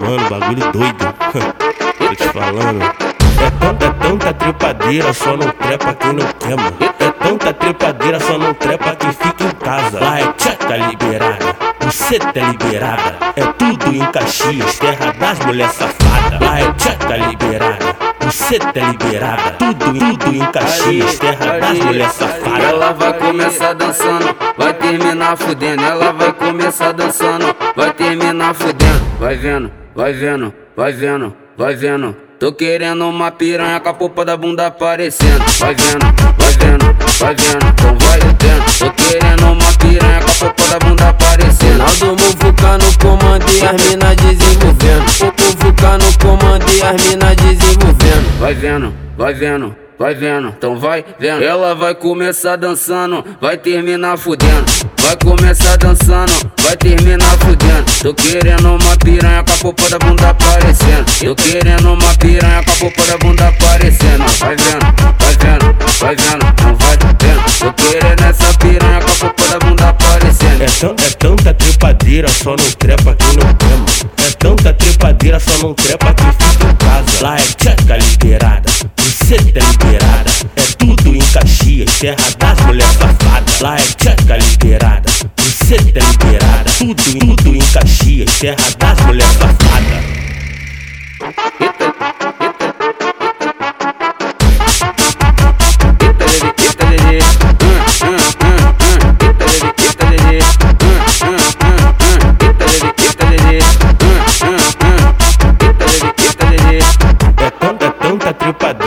Mano, bagulho doido. Tô te falando. É tanta, é tanta trepadeira, só não trepa quem não quer, mano. É tanta trepadeira, só não trepa quem fica em casa. Lá é tcheca liberada, você tá liberada. É tudo em Caxias, terra das mulheres você tá liberada. Tudo, tudo em Caxias, terra das mulheres safadas. Ela vai começar dançando, vai terminar fudendo. Ela vai começar dançando, vai terminar fudendo. Vai vendo, vai vendo, vai vendo, vai vendo. Tô querendo uma piranha com a popa da bunda aparecendo. Vai vendo, vai vendo, vai vendo, então vai vendo. Tô querendo uma piranha com a popa da bunda aparecendo. Naldo Muvuca no comando e as mina desenvolvendo. O Muvuca no comando e as mina desenvolvendo. Vai vendo, vai vendo. Vai vendo, então vai vendo. Ela vai começar dançando, vai terminar fudendo. Vai começar dançando, vai terminar fudendo. Tô querendo uma piranha com a popa da bunda aparecendo. Tô querendo uma piranha com a popa da bunda aparecendo. Vai vendo, vai vendo, vai vendo, então vai vendo. Tô querendo essa piranha com a popa da bunda aparecendo. É, tão, é tanta trepadeira, só não trepa quem não mano. É tanta trepadeira, só não trepa quem fica em casa. Lá é tcheca liberada, tá liberada. É tudo em Caxias, terra das mulheres safadas. Lá é tcheca liberada, tá liberada. Tudo, tudo em Caxias, terra das mulheres safadas.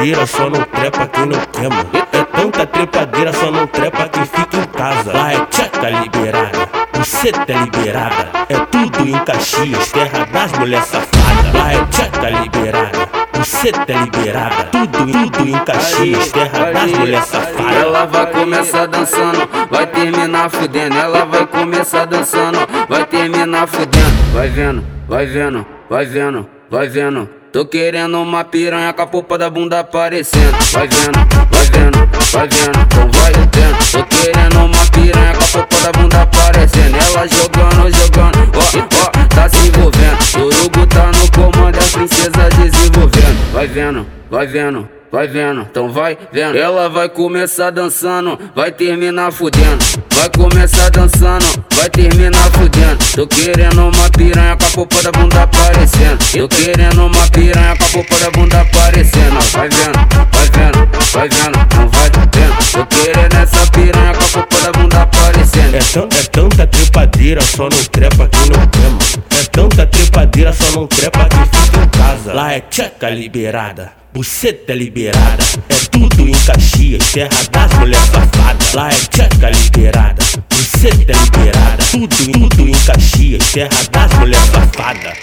Trepadeira, só não trepa quem não quer, mano. É tanta trepadeira, só não trepa quem fica em casa. Lá é tcheca liberada, você tá liberada. É tudo em Caxias, terra das mulheres safadas. Lá é tcheca liberada, você tá liberada. Tudo, tudo em Caxias, terra das mulheres safadas. Ela vai começar dançando, vai terminar fudendo. Ela vai começar dançando, vai terminar fudendo. Vai vendo, vai vendo, vai vendo, vai vendo. Tô querendo uma piranha com a popa da bunda aparecendo. Vai vendo, vai vendo, vai vendo, então vai vendo. Tô querendo uma piranha com a popa da bunda aparecendo. Ela jogando, jogando, ó, ó, tá se envolvendo. Urugu tá no comando, a princesa desenvolvendo. Vai vendo, vai vendo. Vai vendo, então vai vendo. Ela vai começar dançando, vai terminar fudendo. Vai começar dançando, vai terminar fudendo. Tô querendo uma piranha com a popa da bunda aparecendo. Tô querendo uma piranha com a popa da bunda aparecendo. Vai vendo, vai vendo, vai vendo, então vai vendo. Tô querendo essa piranha É, tanta trepadeira, só não trepa quem não mano. É tanta trepadeira, só não trepa quem fica em casa. Lá é tcheca liberada, buceta liberada. É tudo em Caxias, terra das mulheres safadas. Lá é tcheca liberada, buceta liberada. Tudo, tudo em Caxias, terra das mulheres safadas.